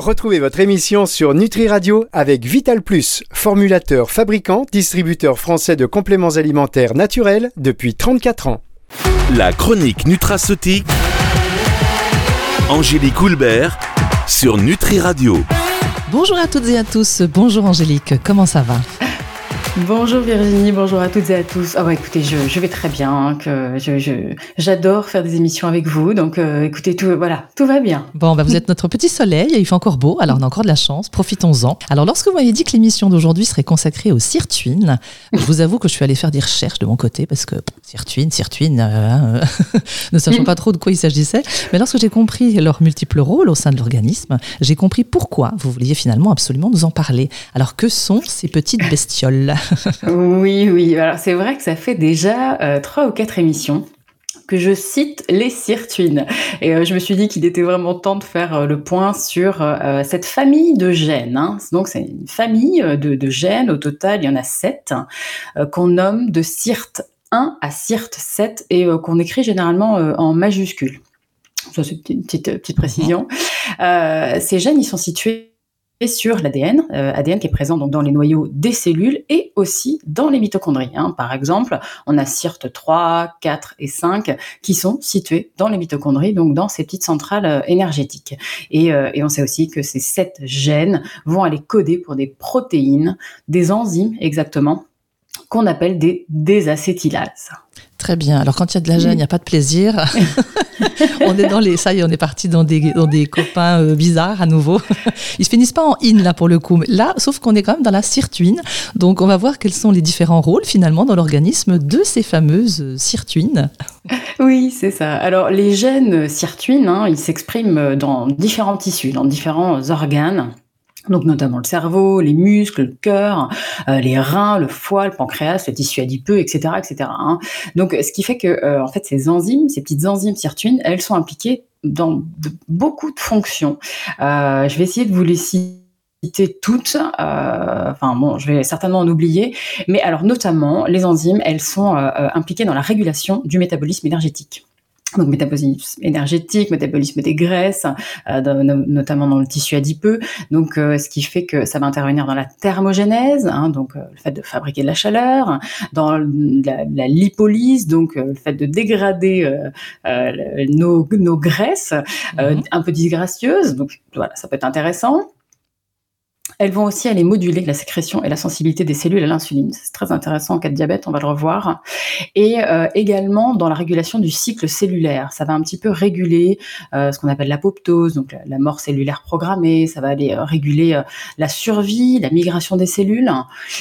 Retrouvez votre émission sur Nutri Radio avec Vital Plus, formulateur, fabricant, distributeur français de compléments alimentaires naturels depuis 34 ans. La chronique nutraceutique. Angélique Houlbert sur Nutri Radio. Bonjour à toutes et à tous. Bonjour Angélique, comment ça va? Bonjour Virginie, bonjour à toutes et à tous. Ah bah écoutez, je, vais très bien, hein, que j'adore faire des émissions avec vous, donc euh, écoutez, tout, voilà, tout va bien. Bon, bah vous êtes notre petit soleil, il fait encore beau, alors on a encore de la chance, profitons-en. Alors lorsque vous m'avez dit que l'émission d'aujourd'hui serait consacrée aux sirtuines, je vous avoue que je suis allée faire des recherches de mon côté, parce que sirtuines, sirtuines, euh, hein, ne sachant pas trop de quoi il s'agissait, mais lorsque j'ai compris leurs multiples rôles au sein de l'organisme, j'ai compris pourquoi vous vouliez finalement absolument nous en parler. Alors que sont ces petites bestioles? oui, oui. Alors c'est vrai que ça fait déjà euh, trois ou quatre émissions que je cite les sirtuines. Et euh, je me suis dit qu'il était vraiment temps de faire euh, le point sur cette famille de gènes. Hein. Donc c'est une famille de, gènes, au total il y en a sept, qu'on nomme de CIRT 1 à CIRT 7 et qu'on écrit généralement en majuscule. Ça c'est une petite, petite précision. ces gènes, ils sont situés sur l'ADN, euh, ADN qui est présent donc dans les noyaux des cellules et aussi dans les mitochondries. Hein. Par exemple, on a CIRT 3, 4 et 5 qui sont situés dans les mitochondries, donc dans ces petites centrales euh, énergétiques. Et, euh, et, on sait aussi que ces sept gènes vont aller coder pour des protéines, des enzymes exactement, qu'on appelle des désacétylases. Très bien. Alors quand il y a de la gêne, il n'y a pas de plaisir. on est dans les, ça y est, on est parti dans des, dans des copains euh, bizarres à nouveau. Ils se finissent pas en in là pour le coup. Là, sauf qu'on est quand même dans la sirtuine. Donc on va voir quels sont les différents rôles finalement dans l'organisme de ces fameuses sirtuines. Oui, c'est ça. Alors les gènes sirtuines, hein, ils s'expriment dans différents tissus, dans différents organes donc notamment le cerveau, les muscles, le cœur, euh, les reins, le foie, le pancréas, le tissu adipeux, etc., etc. Hein. Donc, ce qui fait que, euh, en fait, ces enzymes, ces petites enzymes sirtuines, elles sont impliquées dans beaucoup de fonctions. Euh, je vais essayer de vous les citer toutes. enfin bon, je vais certainement en oublier, mais alors notamment les enzymes, elles sont impliquées dans la régulation du métabolisme énergétique donc métabolisme énergétique, métabolisme des graisses, euh, notamment dans le tissu adipeux. Donc, euh, ce qui fait que ça va intervenir dans la thermogénèse, hein, donc euh, le fait de fabriquer de la chaleur, dans la, lipolyse, donc le fait de dégrader nos, nos, graisses mmh un peu disgracieuses. Donc, voilà, ça peut être intéressant. Elles vont aussi aller moduler la sécrétion et la sensibilité des cellules à l'insuline. C'est très intéressant en cas de diabète, on va le revoir. Et euh, également dans la régulation du cycle cellulaire. Ça va un petit peu réguler euh, ce qu'on appelle l'apoptose, donc la, mort cellulaire programmée. Ça va aller euh, réguler la survie, la migration des cellules,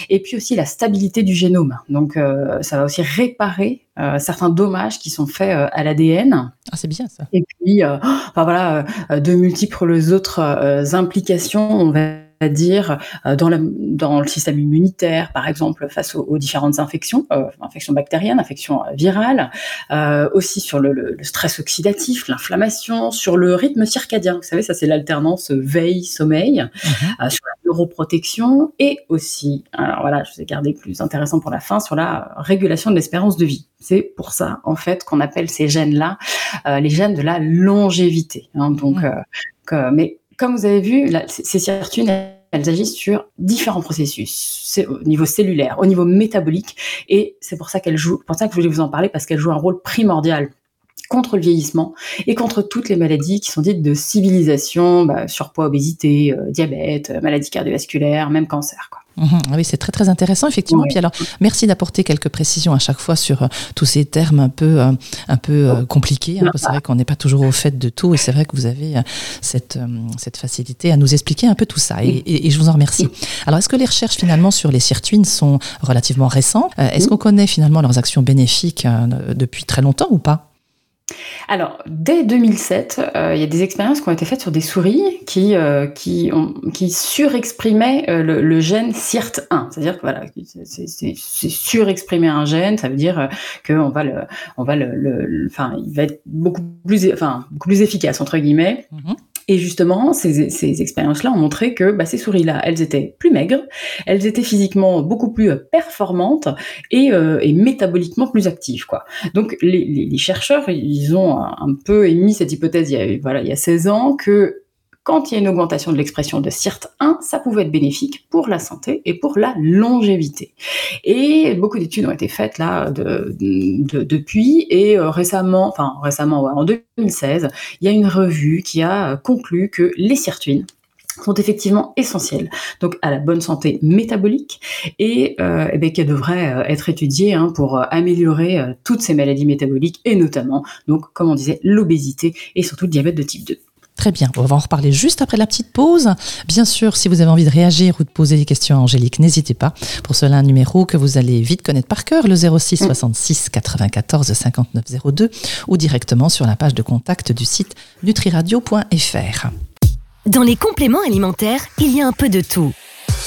et puis aussi la stabilité du génome. Donc ça va aussi réparer certains dommages qui sont faits à l'ADN. Ah, c'est bien ça. Et puis, enfin voilà, de multiples autres implications. On va dire euh, dans, dans le système immunitaire, par exemple, face aux, différentes infections, euh, infections bactériennes, infections euh, virales, aussi sur le, stress oxydatif, l'inflammation, sur le rythme circadien. Vous savez, ça c'est l'alternance veille-sommeil, mhm. sur la neuroprotection et aussi, alors voilà, je vous ai gardé plus intéressant pour la fin, sur la régulation de l'espérance de vie. C'est pour ça, en fait, qu'on appelle ces gènes-là les gènes de la longévité. Hein. donc, mhm. mais comme vous avez vu, ces sirtuines, elles agissent sur différents processus, au niveau cellulaire, au niveau métabolique, et c'est pour ça qu'elles jouent, pour ça que je voulais vous en parler, parce qu'elles jouent un rôle primordial contre le vieillissement et contre toutes les maladies qui sont dites de civilisation, bah, surpoids, obésité, euh, diabète, euh, maladies cardiovasculaires, même cancer. Mhm. Ah oui, c'est très très intéressant effectivement. Puis alors, merci d'apporter quelques précisions à chaque fois sur euh, tous ces termes un peu un peu compliqués. Hein, c'est vrai qu'on n'est pas toujours au fait de tout, et c'est vrai que vous avez cette cette facilité à nous expliquer un peu tout ça. Et, et, je vous en remercie. Alors, est-ce que les recherches finalement sur les sirtuines sont relativement récentes? Est-ce qu'on connaît finalement leurs actions bénéfiques depuis très longtemps ou pas? Alors, dès 2007, euh, il y a des expériences qui ont été faites sur des souris qui, euh, qui, surexprimaient euh, le, gène CIRT1. C'est-à-dire que voilà, c'est surexprimer un gène, ça veut dire qu'on va le, on va le, enfin, il va être beaucoup plus, beaucoup plus efficace entre guillemets. Mm-hmm. Et justement, ces, ces expériences-là ont montré que bah, ces souris-là, elles étaient plus maigres, elles étaient physiquement beaucoup plus euh, performantes et, euh, et métaboliquement plus actives. Quoi. Donc les, les, chercheurs, ils ont un peu émis cette hypothèse il y a, voilà, il y a 16 ans que quand il y a une augmentation de l'expression de CIRT1, ça pouvait être bénéfique pour la santé et pour la longévité. Et beaucoup d'études ont été faites là depuis et euh, récemment, enfin récemment, en 2016, il y a une revue qui a conclu que les sirtuines sont effectivement essentielles donc à la bonne santé métabolique et, euh, ben, qu'elles devraient euh, être étudiées hein, pour euh, améliorer toutes ces maladies métaboliques et notamment donc comme on disait l'obésité et surtout le diabète de type 2. Très bien, on va en reparler juste après la petite pause. Bien sûr, si vous avez envie de réagir ou de poser des questions à Angélique, n'hésitez pas. Pour cela, un numéro que vous allez vite connaître par cœur, le 06 66 94 59 02 ou directement sur la page de contact du site nutriradio.fr. Dans les compléments alimentaires, il y a un peu de tout.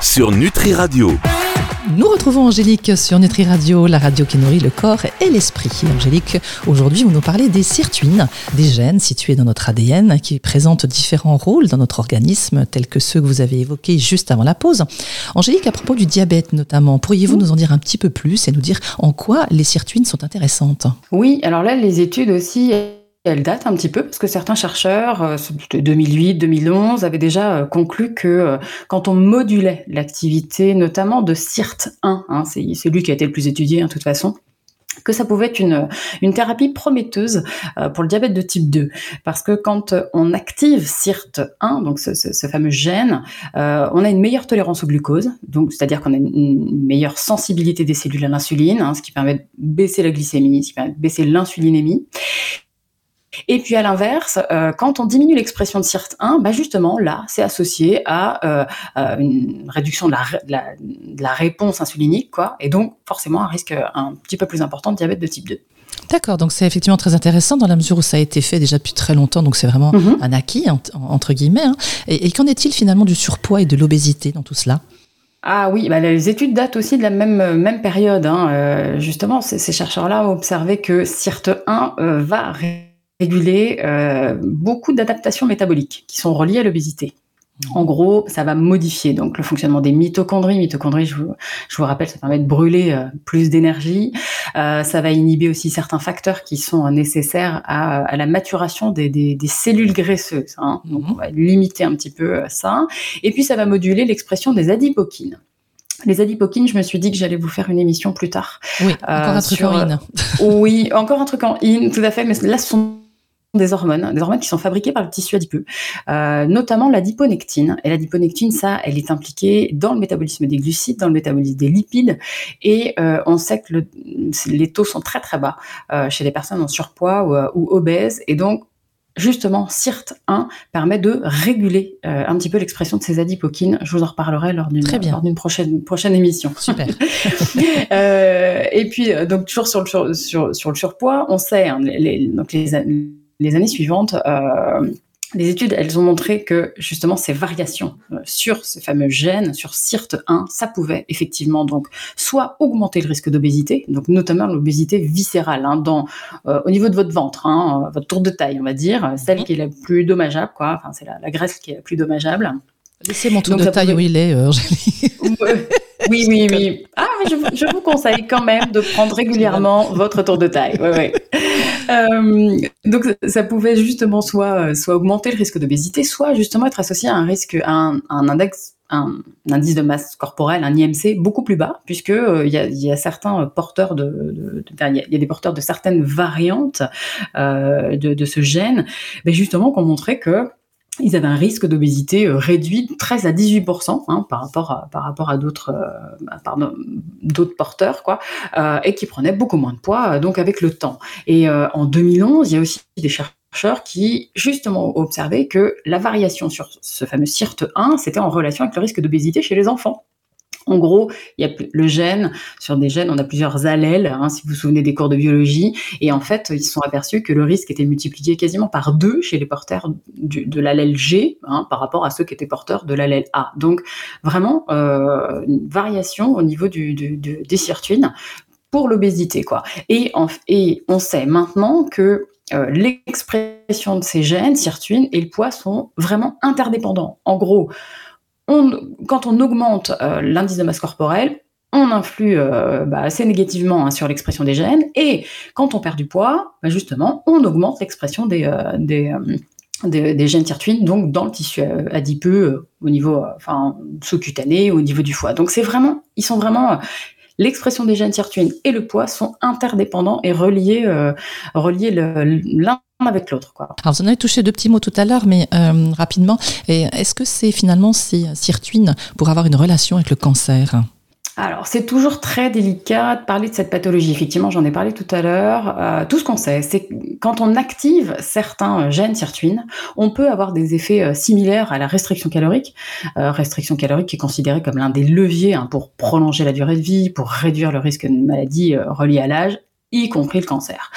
sur Nutri Radio. Nous retrouvons Angélique sur Nutri Radio, la radio qui nourrit le corps et l'esprit. Angélique, aujourd'hui, vous nous parlez des sirtuines, des gènes situés dans notre ADN qui présentent différents rôles dans notre organisme, tels que ceux que vous avez évoqués juste avant la pause. Angélique, à propos du diabète notamment, pourriez-vous nous en dire un petit peu plus et nous dire en quoi les sirtuines sont intéressantes? Oui, alors là, les études aussi elle date un petit peu parce que certains chercheurs, 2008, euh, 2011, avaient déjà euh, conclu que euh, quand on modulait l'activité, notamment de CIRT1, hein, c'est lui qui a été le plus étudié en hein, toute façon, que ça pouvait être une, une thérapie prometteuse pour le diabète de type 2. Parce que quand on active CIRT1, donc ce, fameux gène, on a une meilleure tolérance au glucose, c'est-à-dire qu'on a une, meilleure sensibilité des cellules à l'insuline, hein, ce qui permet de baisser la glycémie, ce qui permet de baisser l'insulinémie. Et puis à l'inverse, euh, quand on diminue l'expression de CIRT1, bah justement là, c'est associé à euh, une réduction de la, réponse insulinique, quoi, et donc forcément un risque un petit peu plus important de diabète de type 2. D'accord, donc c'est effectivement très intéressant dans la mesure où ça a été fait déjà depuis très longtemps, donc c'est vraiment mhm. un acquis, entre guillemets. Hein. Et, qu'en est-il finalement du surpoids et de l'obésité dans tout cela? Ah oui, bah les études datent aussi de la même, même période. Hein. Euh, justement, ces, chercheurs-là ont observé que CIRT1 va réguler euh, beaucoup d'adaptations métaboliques qui sont reliées à l'obésité. En gros, ça va modifier donc le fonctionnement des mitochondries. Mitochondries, je vous, je vous rappelle, ça permet de brûler euh, plus d'énergie. Euh, ça va inhiber aussi certains facteurs qui sont nécessaires à, à la maturation des, des, des cellules graisseuses. Hein. Donc, mhm. on va limiter un petit peu ça. Et puis, ça va moduler l'expression des adipokines. Les adipokines, je me suis dit que j'allais vous faire une émission plus tard. Oui, encore un truc en in. oui, encore un truc en in, tout à fait. Mais là, ce sont des hormones, des hormones qui sont fabriquées par le tissu adipeux, euh, notamment la diponectine. Et la diponectine, ça, elle est impliquée dans le métabolisme des glucides, dans le métabolisme des lipides. Et euh, on sait que les taux sont très très bas euh, chez les personnes en surpoids ou, obèses. Et donc, justement, CIRT1 permet de réguler un petit peu l'expression de ces adipokines. Je vous en reparlerai lors d'une prochaine, prochaine émission. Super. et puis, donc toujours sur le, sur, sur le surpoids, on sait, hein, les, donc les, les années suivantes, euh, les études, elles ont montré que justement ces variations euh, sur ce fameux gène, sur CIRT1, ça pouvait effectivement donc soit augmenter le risque d'obésité, donc notamment l'obésité viscérale, hein, dans, euh, au niveau de votre ventre, hein, votre tour de taille, on va dire, celle qui est la plus dommageable, quoi. Enfin, c'est la, graisse qui est la plus dommageable. Laissez mon tour de taille où il est, Oui, oui, oui. Ah, je, je, vous conseille quand même de prendre régulièrement votre tour de taille. Oui, oui. Euh, donc ça pouvait justement soit, soit augmenter le risque d'obésité, soit justement être associé à un risque, à un, index un, indice de masse corporelle, un IMC beaucoup plus bas, puisque euh, il y, a, certains porteurs de, il y, a des porteurs de certaines variantes euh, de, ce gène, mais justement qu'on montrait que ils avaient un risque d'obésité euh, réduit de 13 à 18 hein, par rapport à, par rapport à d'autres euh, porteurs quoi euh, et qui prenaient beaucoup moins de poids donc avec le temps. Et en 2011, il y a aussi des chercheurs qui justement observaient que la variation sur ce fameux CIRT1, c'était en relation avec le risque d'obésité chez les enfants. En gros, il y a le gène, sur des gènes, on a plusieurs allèles, hein, si vous vous souvenez des cours de biologie, et en fait, ils se sont aperçus que le risque était multiplié quasiment par deux chez les porteurs de l'allèle G hein, par rapport à ceux qui étaient porteurs de l'allèle A. Donc, vraiment, euh, une variation au niveau des sirtuines pour l'obésité, et on sait maintenant que euh, l'expression de ces gènes, sirtuines, et le poids sont vraiment interdépendants. En gros, quand on augmente euh, l'indice de masse corporelle, on influe euh, bah, assez négativement hein, sur l'expression des gènes, et quand on perd du poids, bah, justement, on augmente l'expression des, euh, gènes sirtuines, donc dans le tissu adipeux, au niveau sous-cutané, au niveau du foie. Donc c'est vraiment, ils sont vraiment l'expression des gènes sirtuines et le poids sont interdépendants et reliés, reliés l'un avec l'autre. Alors, vous en avez touché deux petits mots tout à l'heure, mais euh, rapidement. Est-ce que c'est finalement ces sirtuines pour avoir une relation avec le cancer? Alors, c'est toujours très délicat de parler de cette pathologie. Effectivement, j'en ai parlé tout à l'heure. Euh, tout ce qu'on sait, c'est que quand on active certains gènes sirtuines, on peut avoir des effets euh, similaires à la restriction calorique. restriction calorique qui est considérée comme l'un des leviers hein, pour prolonger la durée de vie, pour réduire le risque de maladie reliée à l'âge, y compris le cancer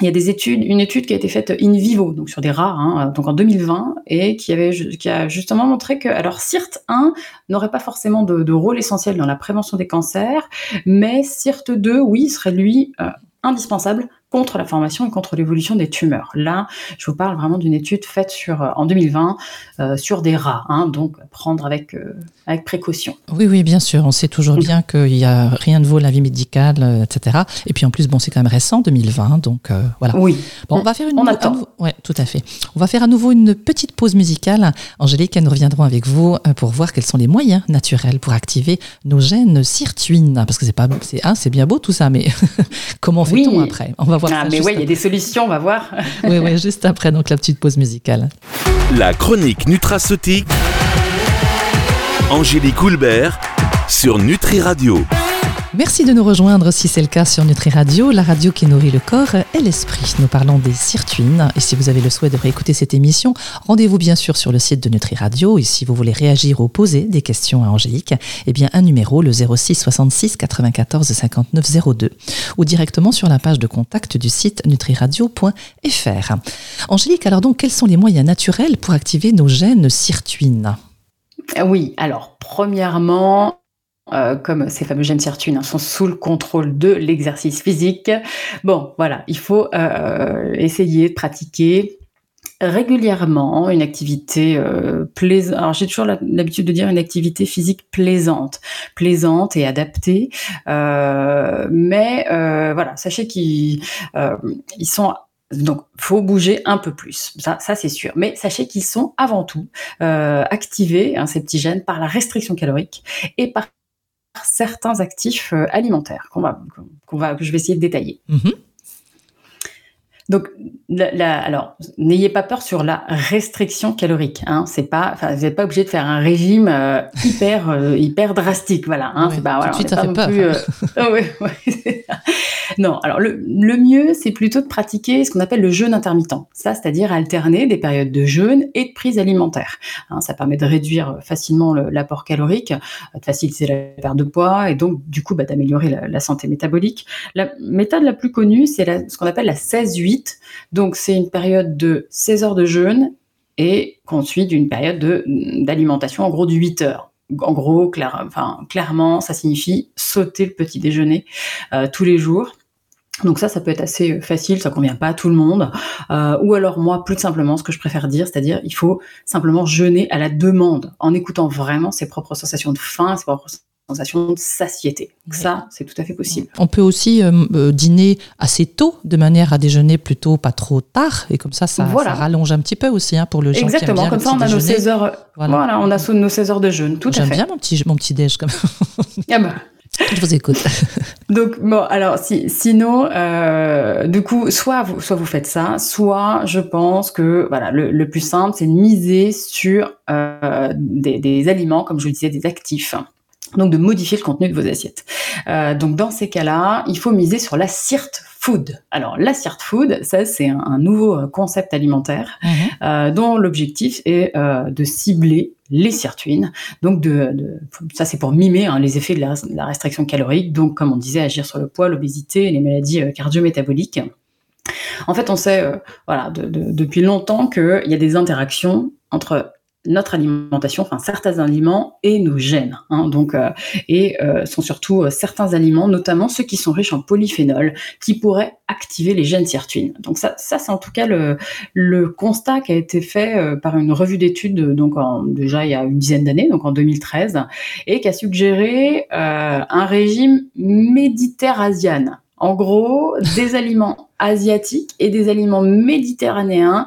il y a des études, une étude qui a été faite in vivo, donc sur des rats, hein, donc en 2020, et qui avait, qui a justement montré que, alors CIRT1 n'aurait pas forcément de, rôle essentiel dans la prévention des cancers, mais CIRT2, oui, serait lui euh, indispensable contre la formation et contre l'évolution des tumeurs. Là, je vous parle vraiment d'une étude faite sur, euh, en 2020 euh, sur des rats, hein, donc prendre avec, euh, avec précaution. Oui, oui, bien sûr. On sait toujours bien qu'il n'y a rien de vaut la vie médicale, etc. Et puis en plus, bon, c'est quand même récent, 2020, donc voilà. Oui. Bon, on va faire une. On attend. Ouais, tout à fait. On va faire à nouveau une petite pause musicale. Angélique, nous reviendrons avec vous pour voir quels sont les moyens naturels pour activer nos gènes sirtuines, parce que c'est pas, c'est, hein, c'est bien beau tout ça, mais comment fait-on après? On va ah, mais oui, il y a des solutions, on va voir. oui, oui, juste après, donc la petite pause musicale. La chronique nutraceutique. Angélique Houlbert sur Nutri Radio. Merci de nous rejoindre si c'est le cas sur Nutri Radio, la radio qui nourrit le corps et l'esprit. Nous parlons des sirtuines et si vous avez le souhait de réécouter cette émission, rendez-vous bien sûr sur le site de Nutri Radio et si vous voulez réagir ou poser des questions à Angélique, eh bien un numéro le 06 66 94 59 02 ou directement sur la page de contact du site nutriradio.fr. Angélique, alors donc quels sont les moyens naturels pour activer nos gènes sirtuines? Oui, alors premièrement, euh, comme ces fameux gènes sirtuines hein, sont sous le contrôle de l'exercice physique. Bon, voilà, il faut euh, essayer de pratiquer régulièrement une activité euh, plaisante. Alors j'ai toujours l'habitude de dire une activité physique plaisante, plaisante et adaptée. mais voilà, sachez qu'ils ils sont donc, faut bouger un peu plus, ça, ça c'est sûr. Mais sachez qu'ils sont avant tout activés, hein, ces petits gènes, par la restriction calorique et par certains actifs euh, alimentaires qu'on va, qu'on que je vais essayer de détailler. Mhm. Donc, la, alors, n'ayez pas peur sur la restriction calorique. Hein. C'est pas, vous n'êtes pas obligé de faire un régime euh, hyper, euh, hyper drastique. Voilà. Hein. c'est pas, voilà, tout de suite, ça fait peur. Plus, oh, ouais, ouais, non, alors le, le mieux, c'est plutôt de pratiquer ce qu'on appelle le jeûne intermittent. Ça, c'est-à-dire alterner des périodes de jeûne et de prise alimentaire. Hein, ça permet de réduire facilement l'apport calorique, de faciliter la perte de poids et donc, du coup, bah, d'améliorer la, la, santé métabolique. La méthode la plus connue, c'est ce qu'on appelle la 16-8 donc c'est une période de 16 heures de jeûne et qu'on suit d'une période d'alimentation en gros de 8 heures. En gros, clairement, ça signifie sauter le petit déjeuner euh, tous les jours. Donc ça, ça peut être assez facile, ça convient pas à tout le monde. Euh, ou alors moi, plus simplement, ce que je préfère dire, c'est-à-dire il faut simplement jeûner à la demande, en écoutant vraiment ses propres sensations de faim, ses propres sensation de satiété. ça, c'est tout à fait possible. On peut aussi euh, euh, dîner assez tôt, de manière à déjeuner plutôt pas trop tard, et comme ça, ça, rallonge un petit peu aussi hein, pour le gens Exactement, qui comme ça, on a nos 16 heures. Voilà. on a nos 16 heures de jeûne, tout à fait. J'aime bien mon petit, mon petit déj, comme. ah bah. Je vous écoute. Donc bon, alors si, sinon, euh, du coup, soit vous, soit vous faites ça, soit je pense que voilà, le, le plus simple, c'est de miser sur des, des, aliments, comme je vous disais, des actifs donc de modifier le contenu de vos assiettes. Euh, donc dans ces cas-là, il faut miser sur la CIRT food. Alors la CIRT food, ça c'est un, nouveau concept alimentaire mhm. dont l'objectif est de cibler les sirtuines. Donc, de, ça, c'est pour mimer hein, les effets de la, restriction calorique. Donc, comme on disait, agir sur le poids, l'obésité, les maladies euh, cardio-métaboliques. En fait, on sait, euh, voilà, depuis longtemps qu'il y a des interactions entre notre alimentation, enfin certains aliments et nos gènes. Hein, donc, euh, et euh, sont surtout euh, certains aliments, notamment ceux qui sont riches en polyphénol, qui pourraient activer les gènes sirtuines. Donc ça, ça c'est en tout cas le, le constat qui a été fait par une revue d'études, donc en, déjà il y a une dizaine d'années, donc en 2013, et qui a suggéré un régime méditerranéen en gros, des aliments asiatiques et des aliments méditerranéens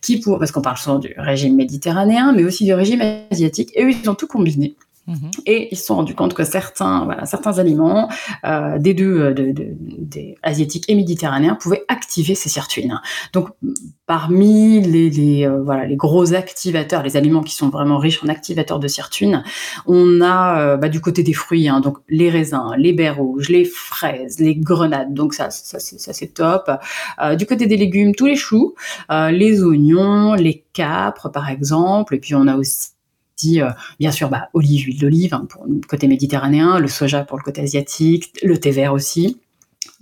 qui pour parce qu'on parle souvent du régime méditerranéen mais aussi du régime asiatique et eux ils ont tout combiné Mhm. Et ils se sont rendus compte que certains, certains aliments, euh, des deux, euh, de, de, des asiatiques et méditerranéens, pouvaient activer ces sirtuines. Donc, parmi les, euh, voilà, les gros activateurs, les aliments qui sont vraiment riches en activateurs de sirtuines, on a bah, du côté des fruits, hein, donc les raisins, les baies rouges, les fraises, les grenades. Donc ça, ça c'est top. du côté des légumes, tous les choux, les oignons, les capres, par exemple. Et puis on a aussi euh, bien sûr, bah, olive, huile d'olive hein, pour le côté méditerranéen, le soja pour le côté asiatique, le thé vert aussi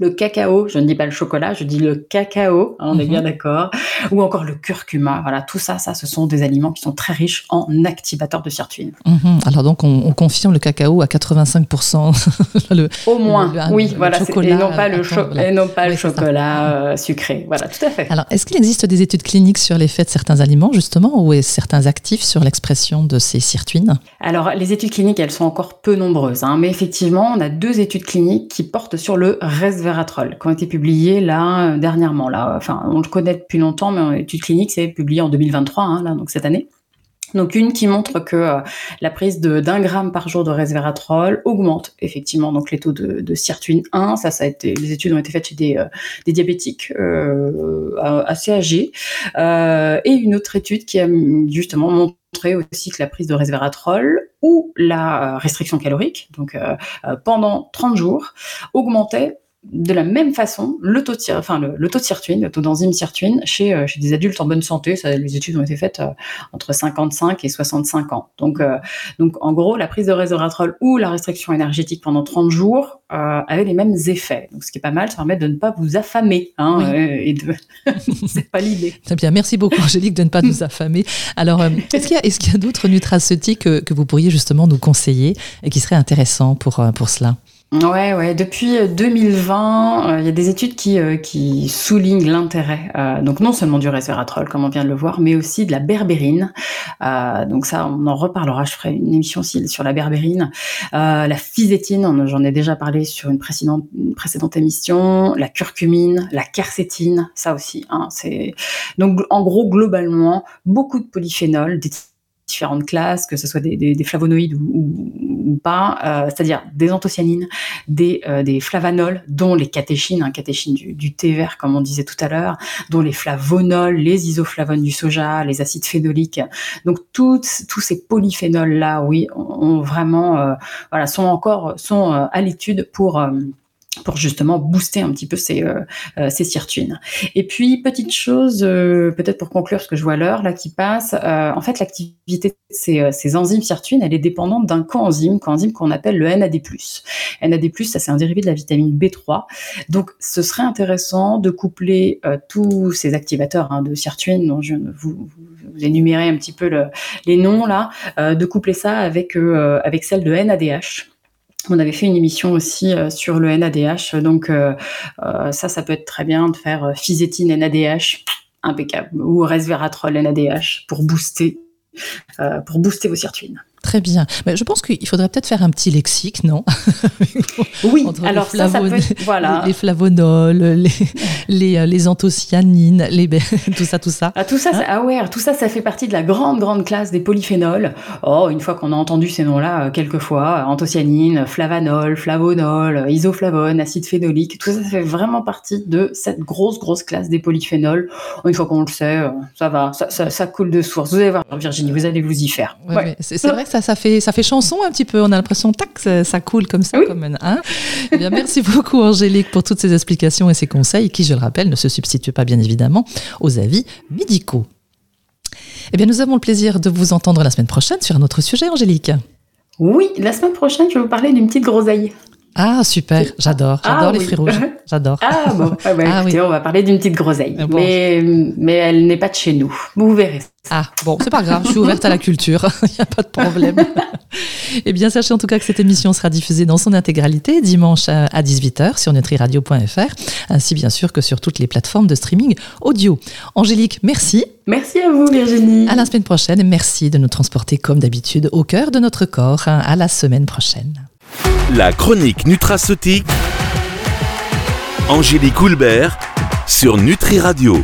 le cacao, je ne dis pas le chocolat, je dis le cacao, hein, on est bien mhm. d'accord, ou encore le curcuma. Voilà, tout ça, ça, ce sont des aliments qui sont très riches en activateurs de sirtuine. Mhm. Alors donc, on, confirme le cacao à 85%. le, Au moins, oui, voilà, chocolat, et non pas le, et non pas le chocolat euh, sucré. Voilà, tout à fait. Alors, est-ce qu'il existe des études cliniques sur l'effet de certains aliments, justement, ou certains actifs sur l'expression de ces sirtuines? Alors, les études cliniques, elles sont encore peu nombreuses, hein, mais effectivement, on a deux études cliniques qui portent sur le resveratrol qui ont été publiés là euh, dernièrement. Là, enfin, on le connaît depuis longtemps, mais en étude clinique, c'est publié en 2023, hein, là, donc cette année. Donc une qui montre que euh, la prise d'un gramme par jour de resveratrol augmente effectivement donc les taux de, de sirtuine 1. Ça, ça a été, les études ont été faites chez des, euh, diabétiques assez âgés. et une autre étude qui a justement montré aussi que la prise de resveratrol ou la restriction calorique, donc pendant 30 jours, augmentait de la même façon, le taux de, enfin, le, taux de sirtuine, le taux d'enzyme sirtuine chez, euh, chez des adultes en bonne santé, ça, les études ont été faites euh, entre 55 et 65 ans. Donc, euh, donc, en gros, la prise de resveratrol ou la restriction énergétique pendant 30 jours avait les mêmes effets. Donc, ce qui est pas mal, ça permet de ne pas vous affamer. Hein, et de... c'est pas l'idée. Très bien, merci beaucoup Angélique de ne pas nous affamer. Alors, est-ce qu'il y a, est qu'il y a d'autres nutraceutiques que, que, vous pourriez justement nous conseiller et qui seraient intéressants pour, pour cela? Ouais, ouais. Depuis 2020, euh, euh, il y a des études qui, euh, qui soulignent l'intérêt, donc non seulement du resveratrol, comme on vient de le voir, mais aussi de la berbérine. donc ça, on en reparlera. Je ferai une émission aussi sur la berbérine, la physétine. J'en ai déjà parlé sur une précédente, une précédente émission. La curcumine, la quercétine, ça aussi. Hein, c'est donc en gros globalement beaucoup de polyphénols, différentes classes, que ce soit des, flavonoïdes ou, pas, euh, c'est-à-dire des anthocyanines, des, euh, des, flavanols, dont les catéchines, hein, catéchines du, thé vert, comme on disait tout à l'heure, dont les flavonols, les isoflavones du soja, les acides phénoliques. Donc tous ces polyphénols-là, oui, ont, vraiment, euh, voilà, sont encore sont à l'étude pour pour justement booster un petit peu ces, euh, euh, sirtuines. Et puis, petite chose, euh, peut-être pour conclure, parce que je vois l'heure là qui passe, en fait, l'activité de ces, enzymes sirtuines, elle est dépendante d'un coenzyme, coenzyme qu'on appelle le NAD+. NAD+, ça c'est un dérivé de la vitamine B3. Donc, ce serait intéressant de coupler tous ces activateurs hein, de sirtuines, dont je vous, vous énumérer un petit peu le, les noms là, de coupler ça avec, avec celle de NADH on avait fait une émission aussi euh, sur le NADH, donc euh, euh, ça, ça peut être très bien de faire physétine NADH, impeccable, ou resveratrol NADH pour booster, pour booster vos sirtuines. Très bien. Mais je pense qu'il faudrait peut-être faire un petit lexique, non? Oui, alors ça, ça peut voilà. les, flavonols, les, les, euh, les, anthocyanines, les, tout ça, tout ça. Ah, tout ça, hein? ah ouais, tout ça, ça fait partie de la grande, grande classe des polyphénols. Oh, une fois qu'on a entendu ces noms-là euh, quelques fois, anthocyanines, flavanol, flavonol, isoflavone, acide phénolique, tout ça, ça fait vraiment partie de cette grosse, grosse classe des polyphénols. Une fois qu'on le sait, euh, ça va, ça, ça, coule de source. Vous allez voir, Virginie, vous allez vous y faire. Ouais, C'est vrai ça, ça, fait, ça fait chanson un petit peu. On a l'impression, tac, ça, ça, coule comme ça. Oui. Comme un, hein eh bien, merci beaucoup, Angélique, pour toutes ces explications et ces conseils qui, je le rappelle, ne se substituent pas, bien évidemment, aux avis médicaux. Eh bien, nous avons le plaisir de vous entendre la semaine prochaine sur un autre sujet, Angélique. Oui, la semaine prochaine, je vais vous parler d'une petite groseille. Ah, super, j'adore, j'adore Ah, les oui. fruits rouges, j'adore. Ah bon, ah bah, Ah, écoutez, oui. on va parler d'une petite groseille. Ah bon. Mais, mais elle n'est pas de chez nous. Vous verrez. Ah, bon, c'est pas grave, je suis ouverte à la culture, il n'y a pas de problème. eh bien, sachez en tout cas que cette émission sera diffusée dans son intégralité dimanche à à 18h sur nutriradio.fr, ainsi bien sûr que sur toutes les plateformes de streaming audio. Angélique, merci. Merci à vous, Virginie. À la semaine prochaine et merci de nous transporter comme d'habitude au cœur de notre corps. À la semaine prochaine. La chronique nutraceutique. Angélique Houlbert sur Nutri Radio.